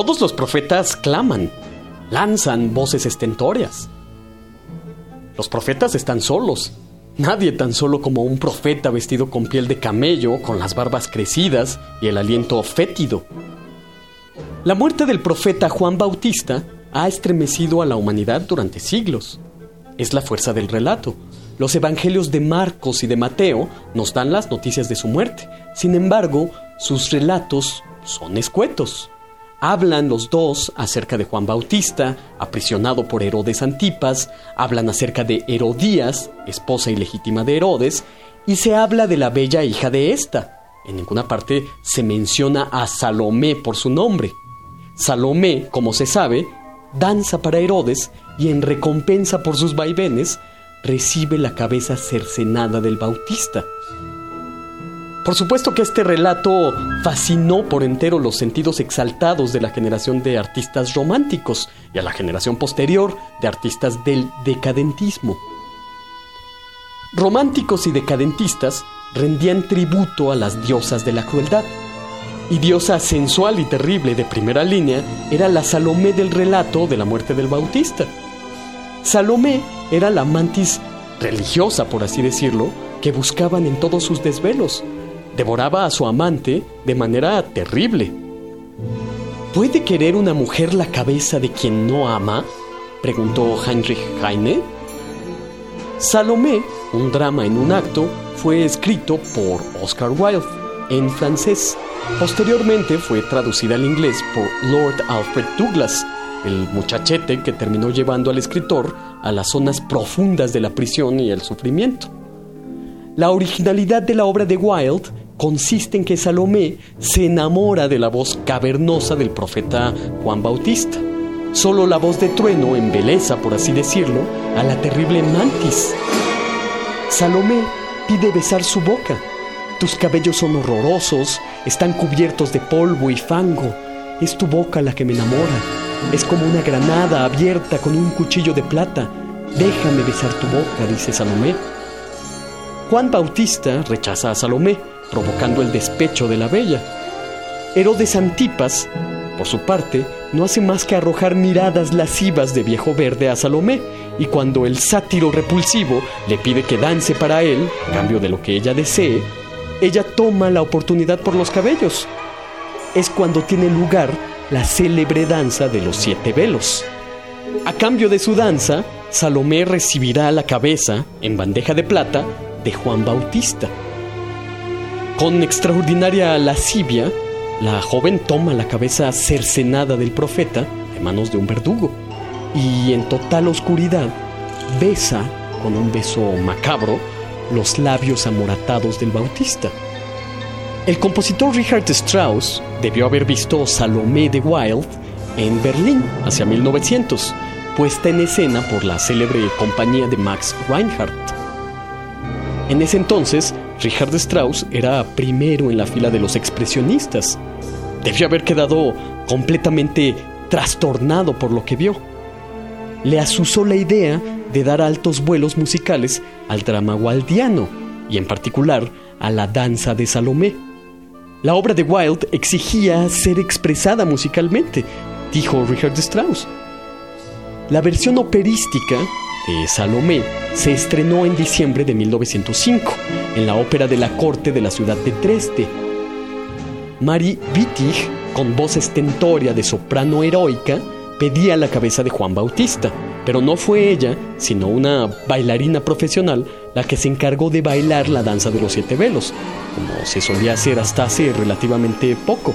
Todos los profetas claman, lanzan voces estentóreas. Los profetas están solos. Nadie tan solo como un profeta vestido con piel de camello, con las barbas crecidas y el aliento fétido. La muerte del profeta Juan Bautista ha estremecido a la humanidad durante siglos. Es la fuerza del relato. Los evangelios de Marcos y de Mateo nos dan las noticias de su muerte. Sin embargo, sus relatos son escuetos. Hablan los dos acerca de Juan Bautista, aprisionado por Herodes Antipas, hablan acerca de Herodías, esposa ilegítima de Herodes, y se habla de la bella hija de ésta. En ninguna parte se menciona a Salomé por su nombre. Salomé, como se sabe, danza para Herodes y en recompensa por sus vaivenes, recibe la cabeza cercenada del Bautista. Por supuesto que este relato fascinó por entero los sentidos exaltados de la generación de artistas románticos y a la generación posterior de artistas del decadentismo. Románticos y decadentistas rendían tributo a las diosas de la crueldad. Y diosa sensual y terrible de primera línea era la Salomé del relato de la muerte del Bautista. Salomé era la mantis religiosa, por así decirlo, que buscaban en todos sus desvelos, devoraba a su amante de manera terrible. ¿Puede querer una mujer la cabeza de quien no ama? preguntó Heinrich Heine. Salomé, un drama en un acto, fue escrito por Oscar Wilde en francés. Posteriormente fue traducida al inglés por Lord Alfred Douglas, el muchachete que terminó llevando al escritor a las zonas profundas de la prisión y el sufrimiento. La originalidad de la obra de Wilde consiste en que Salomé se enamora de la voz cavernosa del profeta Juan Bautista. Solo la voz de trueno embeleza, por así decirlo, a la terrible mantis. Salomé pide besar su boca. Tus cabellos son horrorosos, están cubiertos de polvo y fango. Es tu boca la que me enamora. Es como una granada abierta con un cuchillo de plata. Déjame besar tu boca, dice Salomé. Juan Bautista rechaza a Salomé, provocando el despecho de la bella. Herodes Antipas, por su parte, no hace más que arrojar miradas lascivas de viejo verde a Salomé, y cuando el sátiro repulsivo le pide que dance para él, a cambio de lo que ella desee, ella toma la oportunidad por los cabellos. Es cuando tiene lugar la célebre danza de los siete velos. A cambio de su danza, Salomé recibirá la cabeza, en bandeja de plata, de Juan Bautista. Con extraordinaria lascivia, la joven toma la cabeza cercenada del profeta de manos de un verdugo y en total oscuridad besa con un beso macabro los labios amoratados del Bautista. El compositor Richard Strauss debió haber visto Salomé de Wilde en Berlín hacia 1900, puesta en escena por la célebre compañía de Max Reinhardt. En ese entonces, Richard Strauss era primero en la fila de los expresionistas. Debió haber quedado completamente trastornado por lo que vio. Le asusó la idea de dar altos vuelos musicales al drama waldiano y en particular a la danza de Salomé. La obra de Wilde exigía ser expresada musicalmente, dijo Richard Strauss. La versión operística Salomé se estrenó en diciembre de 1905 en la ópera de la corte de la ciudad de Dresde. Marie Wittig, con voz estentoria de soprano heroica, pedía la cabeza de Juan Bautista, pero no fue ella, sino una bailarina profesional, la que se encargó de bailar la danza de los siete velos, como se solía hacer hasta hace relativamente poco.